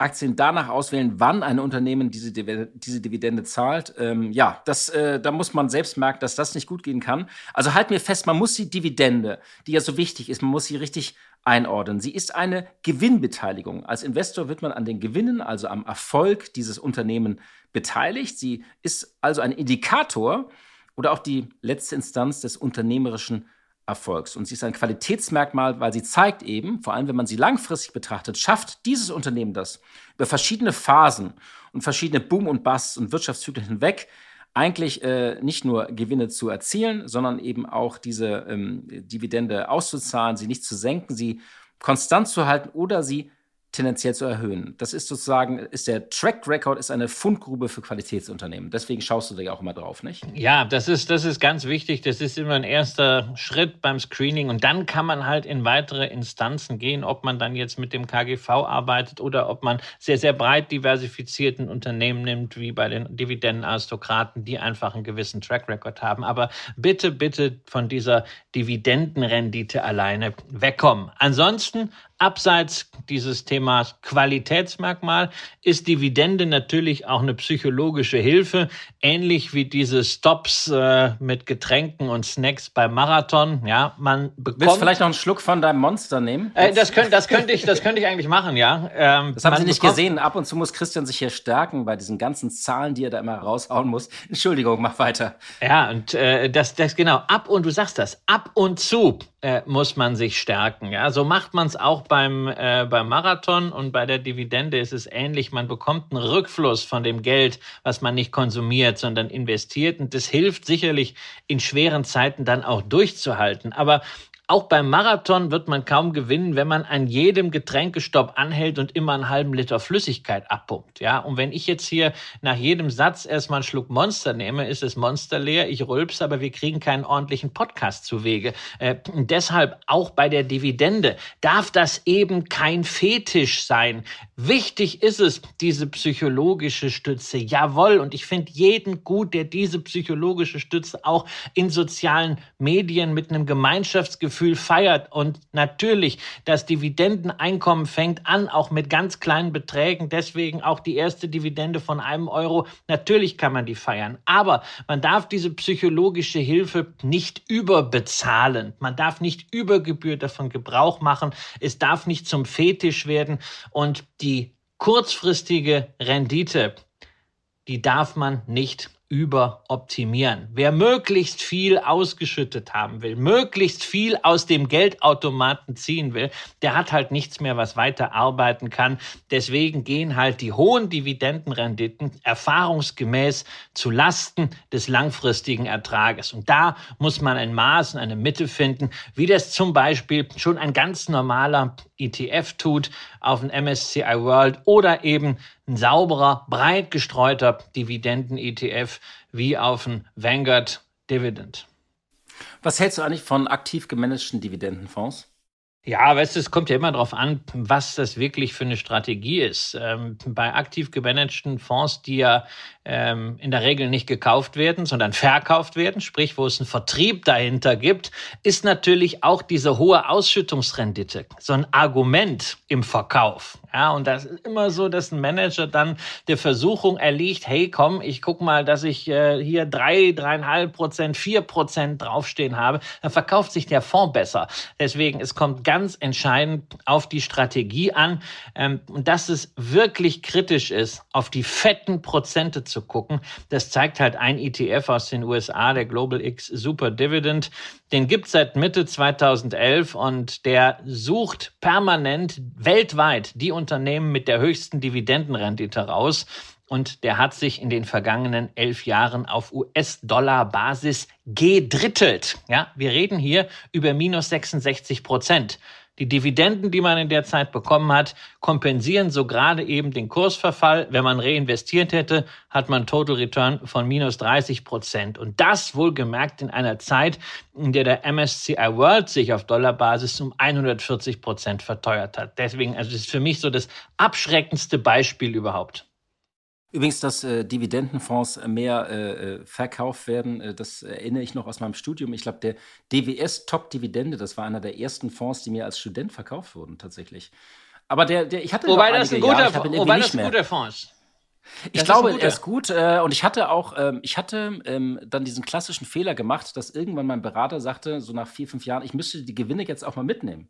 Aktien danach auswählen, wann ein Unternehmen diese, diese Dividende zahlt. Ähm, ja, das, äh, da muss man selbst merken, dass das nicht gut gehen kann. Also halt mir fest, man muss die Dividende, die ja so wichtig ist, man muss sie richtig einordnen. Sie ist eine Gewinnbeteiligung. Als Investor wird man an den Gewinnen, also am Erfolg dieses Unternehmens beteiligt. Sie ist also ein Indikator oder auch die letzte Instanz des unternehmerischen Erfolgs. Und sie ist ein Qualitätsmerkmal, weil sie zeigt eben, vor allem wenn man sie langfristig betrachtet, schafft dieses Unternehmen das über verschiedene Phasen und verschiedene Boom- und Bust- und Wirtschaftszyklen hinweg eigentlich äh, nicht nur Gewinne zu erzielen, sondern eben auch diese ähm, Dividende auszuzahlen, sie nicht zu senken, sie konstant zu halten oder sie tendenziell zu erhöhen. Das ist sozusagen, ist der Track Record ist eine Fundgrube für Qualitätsunternehmen. Deswegen schaust du da auch immer drauf, nicht? Ja, das ist, das ist ganz wichtig. Das ist immer ein erster Schritt beim Screening. Und dann kann man halt in weitere Instanzen gehen, ob man dann jetzt mit dem KGV arbeitet oder ob man sehr, sehr breit diversifizierten Unternehmen nimmt, wie bei den Dividendenaristokraten, die einfach einen gewissen Track Record haben. Aber bitte, bitte von dieser Dividendenrendite alleine wegkommen. Ansonsten Abseits dieses Themas Qualitätsmerkmal ist Dividende natürlich auch eine psychologische Hilfe, ähnlich wie diese Stops äh, mit Getränken und Snacks beim Marathon. Ja, man bekommt. Willst du vielleicht noch einen Schluck von deinem Monster nehmen? Äh, das, könnte, das, könnte ich, das könnte ich eigentlich machen, ja. Ähm, das haben Sie nicht gesehen. Ab und zu muss Christian sich hier stärken bei diesen ganzen Zahlen, die er da immer raushauen muss. Entschuldigung, mach weiter. Ja, und äh, das, das genau. Ab und du sagst das. Ab und zu äh, muss man sich stärken. Ja, so macht man es auch beim, äh, beim Marathon und bei der Dividende ist es ähnlich. Man bekommt einen Rückfluss von dem Geld, was man nicht konsumiert, sondern investiert. Und das hilft sicherlich in schweren Zeiten dann auch durchzuhalten. Aber auch beim Marathon wird man kaum gewinnen, wenn man an jedem Getränkestopp anhält und immer einen halben Liter Flüssigkeit abpumpt. Ja, und wenn ich jetzt hier nach jedem Satz erstmal einen Schluck Monster nehme, ist das Monster leer, ich rülps, aber wir kriegen keinen ordentlichen Podcast zu Wege. Äh, deshalb auch bei der Dividende darf das eben kein Fetisch sein. Wichtig ist es, diese psychologische Stütze. Jawohl, und ich finde jeden gut, der diese psychologische Stütze auch in sozialen Medien mit einem Gemeinschaftsgefühl Gefühl feiert. Und natürlich, das Dividendeneinkommen fängt an, auch mit ganz kleinen Beträgen. Deswegen auch die erste Dividende von einem Euro. Natürlich kann man die feiern. Aber man darf diese psychologische Hilfe nicht überbezahlen. Man darf nicht über Gebühr davon Gebrauch machen. Es darf nicht zum Fetisch werden. Und die kurzfristige Rendite, die darf man nicht überoptimieren. Wer möglichst viel ausgeschüttet haben will, möglichst viel aus dem Geldautomaten ziehen will, der hat halt nichts mehr, was weiter arbeiten kann. Deswegen gehen halt die hohen Dividendenrenditen erfahrungsgemäß zu Lasten des langfristigen Ertrages. Und da muss man ein Maß und eine Mitte finden, wie das zum Beispiel schon ein ganz normaler ETF tut auf dem MSCI World oder eben ein sauberer, breit gestreuter Dividenden-ETF wie auf dem Vanguard Dividend. Was hältst du eigentlich von aktiv gemanagten Dividendenfonds? Ja, weißt du, es kommt ja immer darauf an, was das wirklich für eine Strategie ist. Ähm, bei aktiv gemanagten Fonds, die ja ähm, in der Regel nicht gekauft werden, sondern verkauft werden, sprich, wo es einen Vertrieb dahinter gibt, ist natürlich auch diese hohe Ausschüttungsrendite so ein Argument im Verkauf. Ja, und das ist immer so, dass ein Manager dann der Versuchung erliegt, hey, komm, ich guck mal, dass ich äh, hier drei, dreieinhalb Prozent, vier Prozent draufstehen habe, dann verkauft sich der Fonds besser. Deswegen, es kommt ganz entscheidend auf die Strategie an ähm, dass es wirklich kritisch ist, auf die fetten Prozente zu gucken. Das zeigt halt ein ETF aus den USA, der Global X Super Dividend. Den gibt es seit Mitte 2011 und der sucht permanent weltweit die Unternehmen mit der höchsten Dividendenrendite raus. Und der hat sich in den vergangenen elf Jahren auf US-Dollar-Basis gedrittelt. Ja, wir reden hier über minus 66 Prozent. Die Dividenden, die man in der Zeit bekommen hat, kompensieren so gerade eben den Kursverfall. Wenn man reinvestiert hätte, hat man Total Return von minus 30 Prozent. Und das wohlgemerkt in einer Zeit, in der der MSCI World sich auf Dollarbasis um 140 Prozent verteuert hat. Deswegen, also das ist für mich so das abschreckendste Beispiel überhaupt. Übrigens, dass äh, Dividendenfonds mehr äh, äh, verkauft werden, äh, das erinnere ich noch aus meinem Studium. Ich glaube, der DWS Top Dividende, das war einer der ersten Fonds, die mir als Student verkauft wurden, tatsächlich. Aber der, der ich hatte wobei das ein guter, Jahre, wobei das ein guter Fonds. Ich glaube, er ist gut. Äh, und ich hatte auch, ähm, ich hatte ähm, dann diesen klassischen Fehler gemacht, dass irgendwann mein Berater sagte, so nach vier, fünf Jahren, ich müsste die Gewinne jetzt auch mal mitnehmen.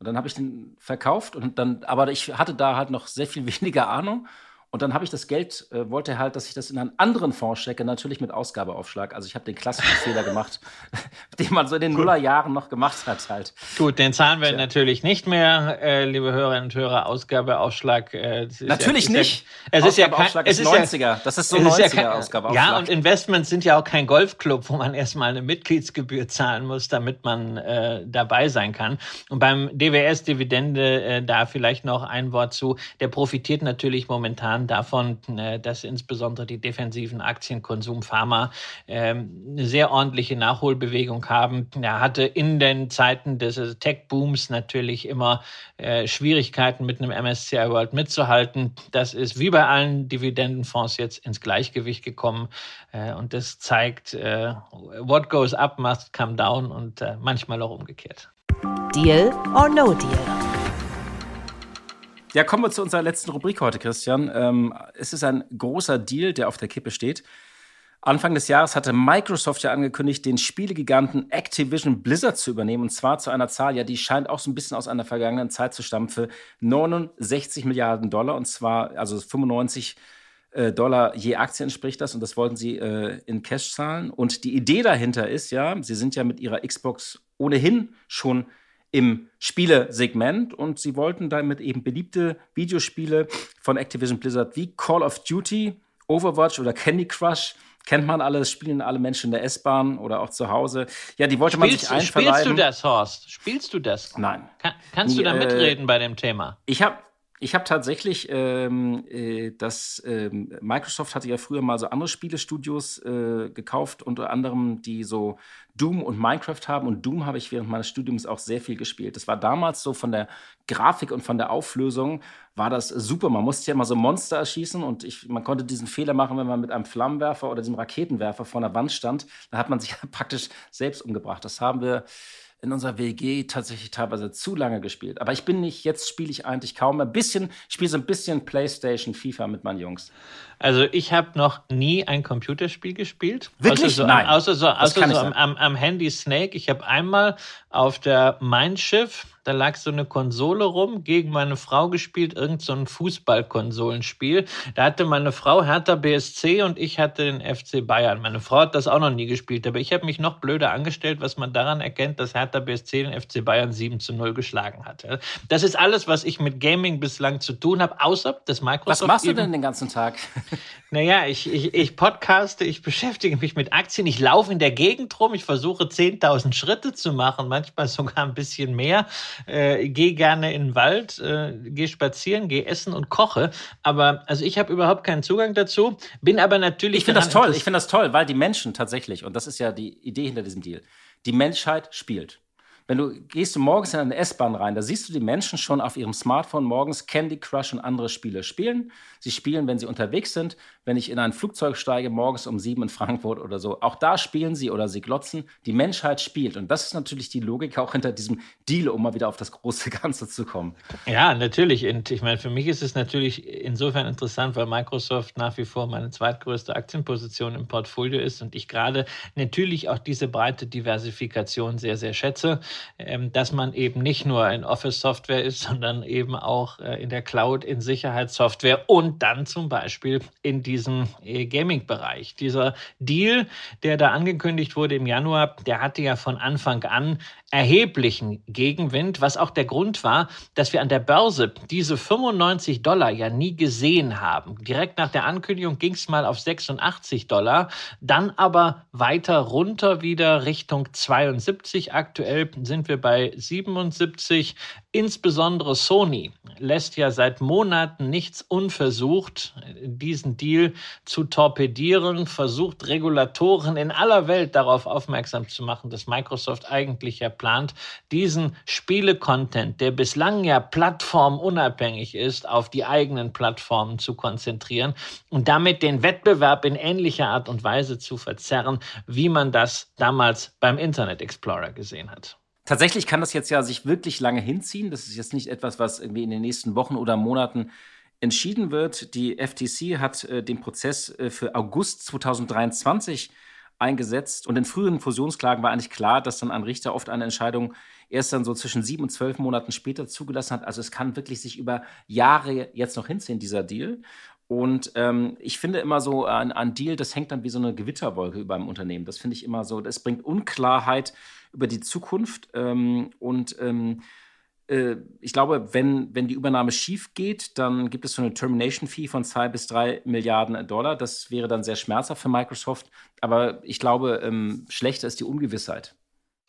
Und dann habe ich den verkauft und dann, aber ich hatte da halt noch sehr viel weniger Ahnung. Und dann habe ich das Geld, äh, wollte halt, dass ich das in einen anderen Fonds stecke, natürlich mit Ausgabeaufschlag. Also ich habe den klassischen Fehler gemacht, den man so in den Nullerjahren noch gemacht hat halt. Gut, den zahlen wir Tja. natürlich nicht mehr, äh, liebe Hörerinnen und Hörer. Ausgabeaufschlag. Äh, natürlich ja, nicht. Ja, es ist ja kein, es ist 90er. Ja, das ist so 90er ist ja Ausgabeaufschlag. Ja, und Investments sind ja auch kein Golfclub, wo man erstmal eine Mitgliedsgebühr zahlen muss, damit man äh, dabei sein kann. Und beim DWS-Dividende äh, da vielleicht noch ein Wort zu. Der profitiert natürlich momentan Jahren davon, äh, dass insbesondere die defensiven Aktien Konsum Pharma ähm, eine sehr ordentliche Nachholbewegung haben. Er hatte in den Zeiten des Tech-Booms natürlich immer äh, Schwierigkeiten mit einem MSCI World mitzuhalten. Das ist wie bei allen Dividendenfonds jetzt ins Gleichgewicht gekommen. Äh, und das zeigt, what goes up must come down und manchmal auch umgekehrt. Deal or no deal? Ja, kommen wir zu unserer letzten Rubrik heute, Christian. Ähm, es ist ein großer Deal, der auf der Kippe steht. Anfang des Jahres hatte Microsoft ja angekündigt, den Spielegiganten Activision Blizzard zu übernehmen. Und zwar zu einer Zahl, ja, die scheint auch so ein bisschen aus einer vergangenen Zeit zu stammen, für 69 Milliarden Dollar. Und zwar, also 95 äh, Dollar je Aktie entspricht das. Und das wollten sie äh, in Cash zahlen. Und die Idee dahinter ist ja, sie sind ja mit ihrer Xbox ohnehin schon im Spielesegment und sie wollten damit eben beliebte Videospiele von Activision Blizzard wie Call of Duty, Overwatch oder Candy Crush kennt man alles, spielen alle Menschen in der S-Bahn oder auch zu Hause. Ja, die wollte spielst, man sich einverleiben. Spielst du das, Horst? Spielst du das? Nein. Kann, kannst Nie, du da mitreden äh, bei dem Thema? Ich habe ich habe tatsächlich ähm, äh, das ähm, Microsoft hatte ja früher mal so andere Spielestudios äh, gekauft, unter anderem die so Doom und Minecraft haben. Und Doom habe ich während meines Studiums auch sehr viel gespielt. Das war damals so von der Grafik und von der Auflösung war das super. Man musste ja immer so Monster erschießen und ich, man konnte diesen Fehler machen, wenn man mit einem Flammenwerfer oder diesem Raketenwerfer vor einer Wand stand. Da hat man sich praktisch selbst umgebracht. Das haben wir in unserer WG tatsächlich teilweise zu lange gespielt. Aber ich bin nicht, jetzt spiele ich eigentlich kaum ein bisschen, spiele so ein bisschen Playstation, FIFA mit meinen Jungs. Also ich habe noch nie ein Computerspiel gespielt. Wirklich? Außer so, Nein. Außer so, außer so am, am, am, Handy Snake. Ich habe einmal auf der Mein Schiff Da lag so eine Konsole rum, gegen meine Frau gespielt, irgend so ein Fußballkonsolenspiel. Da hatte meine Frau Hertha BSC und ich hatte den FC Bayern. Meine Frau hat das auch noch nie gespielt, aber ich habe mich noch blöder angestellt, was man daran erkennt, dass Hertha BSC den FC Bayern 7 zu 0 geschlagen hat. Das ist alles, was ich mit Gaming bislang zu tun habe, außer das Microsoft. Was machst du denn den ganzen Tag? Naja, ich, ich, ich podcaste, ich beschäftige mich mit Aktien, ich laufe in der Gegend rum, ich versuche 10.000 Schritte zu machen, manchmal sogar ein bisschen mehr. Äh, gehe gerne in den Wald, äh, gehe spazieren, gehe essen und koche. Aber also ich habe überhaupt keinen Zugang dazu, bin aber natürlich. Ich finde das toll, ich finde das toll, weil die Menschen tatsächlich, und das ist ja die Idee hinter diesem Deal, die Menschheit spielt. Wenn du gehst du morgens in eine S-Bahn rein, da siehst du die Menschen schon auf ihrem Smartphone morgens Candy Crush und andere Spiele spielen. Sie spielen, wenn sie unterwegs sind. Wenn ich in ein Flugzeug steige, morgens um sieben in Frankfurt oder so, auch da spielen sie oder sie glotzen. Die Menschheit spielt. Und das ist natürlich die Logik auch hinter diesem Deal, um mal wieder auf das große Ganze zu kommen. Ja, natürlich. Und ich meine, für mich ist es natürlich insofern interessant, weil Microsoft nach wie vor meine zweitgrößte Aktienposition im Portfolio ist und ich gerade natürlich auch diese breite Diversifikation sehr, sehr schätze, ähm, dass man eben nicht nur in Office-Software ist, sondern eben auch äh, in der Cloud, in Sicherheitssoftware und dann zum Beispiel in diesem äh, Gaming-Bereich. Dieser Deal, der da angekündigt wurde im Januar, der hatte ja von Anfang an erheblichen Gegenwind, was auch der Grund war, dass wir an der Börse diese 95 Dollar ja nie gesehen haben. Direkt nach der Ankündigung ging es mal auf 86 Dollar, dann aber weiter runter wieder Richtung 72. Aktuell sind wir bei 77. Insbesondere Sony lässt ja seit Monaten nichts unversucht, diesen Deal zu torpedieren, versucht Regulatoren in aller Welt darauf aufmerksam zu machen, dass Microsoft eigentlich ja plant, diesen Spiele-Content, der bislang ja plattformunabhängig ist, auf die eigenen Plattformen zu konzentrieren und damit den Wettbewerb in ähnlicher Art und Weise zu verzerren, wie man das damals beim Internet Explorer gesehen hat. Tatsächlich kann das jetzt ja sich wirklich lange hinziehen. Das ist jetzt nicht etwas, was irgendwie in den nächsten Wochen oder Monaten entschieden wird. Die FTC hat äh, den Prozess äh, für August 2023 eingesetzt. Und in früheren Fusionsklagen war eigentlich klar, dass dann ein Richter oft eine Entscheidung erst dann so zwischen sieben und zwölf Monaten später zugelassen hat. Also es kann wirklich sich über Jahre jetzt noch hinziehen, dieser Deal. Und ähm, ich finde immer so, ein, ein Deal, das hängt dann wie so eine Gewitterwolke über einem Unternehmen. Das finde ich immer so, das bringt Unklarheit über die Zukunft. Ähm, und ähm, äh, ich glaube, wenn, wenn die Übernahme schief geht, dann gibt es so eine Termination-Fee von zwei bis drei Milliarden Dollar. Das wäre dann sehr schmerzhaft für Microsoft. Aber ich glaube, ähm, schlechter ist die Ungewissheit.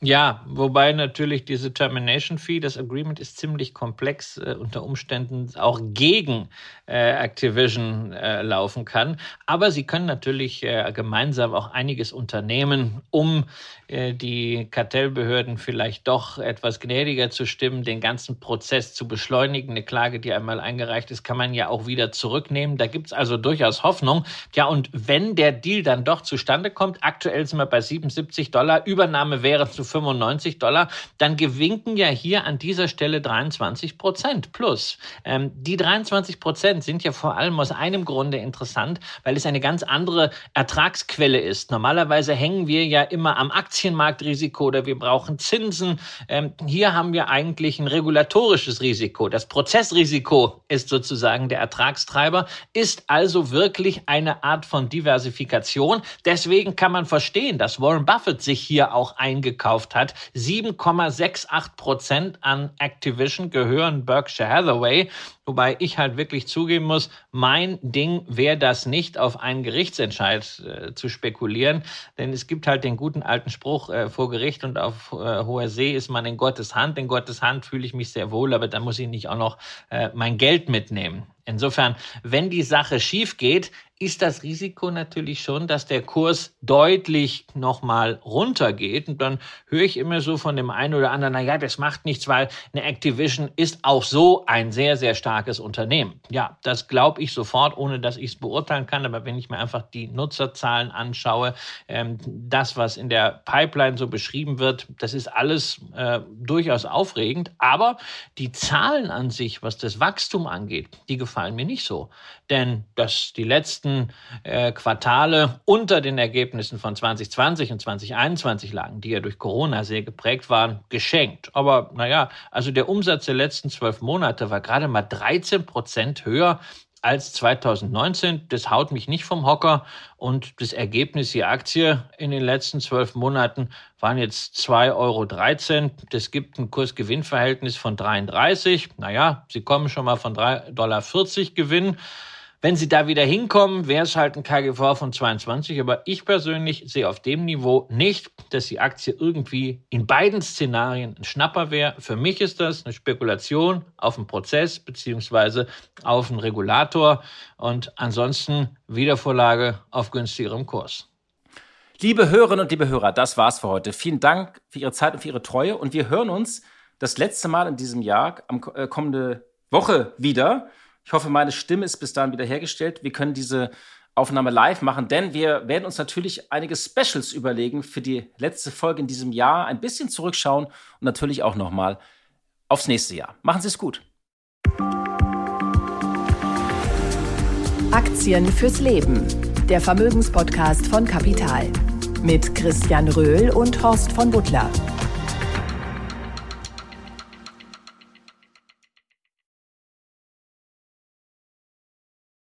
Ja, wobei natürlich diese Termination Fee, das Agreement ist ziemlich komplex, äh, unter Umständen auch gegen äh, Activision äh, laufen kann. Aber sie können natürlich äh, gemeinsam auch einiges unternehmen, um äh, die Kartellbehörden vielleicht doch etwas gnädiger zu stimmen, den ganzen Prozess zu beschleunigen. Eine Klage, die einmal eingereicht ist, kann man ja auch wieder zurücknehmen. Da gibt es also durchaus Hoffnung. Ja, und wenn der Deal dann doch zustande kommt, aktuell sind wir bei 77 Dollar, Übernahme wäre zu 95 Dollar, dann gewinken ja hier an dieser Stelle 23 Prozent plus. Ähm, die 23 Prozent sind ja vor allem aus einem Grunde interessant, weil es eine ganz andere Ertragsquelle ist. Normalerweise hängen wir ja immer am Aktienmarktrisiko oder wir brauchen Zinsen. Ähm, hier haben wir eigentlich ein regulatorisches Risiko. Das Prozessrisiko ist sozusagen der Ertragstreiber, ist also wirklich eine Art von Diversifikation. Deswegen kann man verstehen, dass Warren Buffett sich hier auch eingekauft gekauft hat. 7,68 Prozent an Activision gehören Berkshire Hathaway. Wobei ich halt wirklich zugeben muss, mein Ding wäre das nicht, auf einen Gerichtsentscheid äh, zu spekulieren. Denn es gibt halt den guten alten Spruch, äh, vor Gericht und auf äh, hoher See ist man in Gottes Hand. In Gottes Hand fühle ich mich sehr wohl, aber da muss ich nicht auch noch äh, mein Geld mitnehmen. Insofern, wenn die Sache schief geht, ist das Risiko natürlich schon, dass der Kurs deutlich nochmal runtergeht. Und dann höre ich immer so von dem einen oder anderen, na ja, das macht nichts, weil eine Activision ist auch so ein sehr, sehr starkes Unternehmen. Ja, das glaube ich sofort, ohne dass ich es beurteilen kann. Aber wenn ich mir einfach die Nutzerzahlen anschaue, ähm, das, was in der Pipeline so beschrieben wird, das ist alles äh, durchaus aufregend. Aber die Zahlen an sich, was das Wachstum angeht, die gefallen gefallen mir nicht so. Denn dass die letzten äh, Quartale unter den Ergebnissen von 2020 und 2021 lagen, die ja durch Corona sehr geprägt waren, geschenkt. Aber naja, also der Umsatz der letzten zwölf Monate war gerade mal 13 Prozent höher als 2019. Das haut mich nicht vom Hocker. Und das Ergebnis, die Aktie in den letzten zwölf Monaten waren jetzt 2,13 Euro. Das gibt ein Kursgewinnverhältnis von 33. Naja, Sie kommen schon mal von 3,40 Dollar Gewinn. Wenn sie da wieder hinkommen, wäre es halt ein KGV von 22. Aber ich persönlich sehe auf dem Niveau nicht, dass die Aktie irgendwie in beiden Szenarien ein Schnapper wäre. Für mich ist das eine Spekulation auf einen Prozess beziehungsweise auf einen Regulator und ansonsten Wiedervorlage auf günstigerem Kurs. Liebe Hörerinnen und liebe Hörer, das war's für heute. Vielen Dank für Ihre Zeit und für Ihre Treue. Und wir hören uns das letzte Mal in diesem Jahr am äh, kommende Woche wieder. Ich hoffe, meine Stimme ist bis dahin wieder hergestellt. Wir können diese Aufnahme live machen, denn wir werden uns natürlich einige Specials überlegen für die letzte Folge in diesem Jahr, ein bisschen zurückschauen und natürlich auch nochmal aufs nächste Jahr. Machen Sie es gut. Aktien fürs Leben. Der Vermögenspodcast von Kapital. Mit Christian Röhl und Horst von Butler.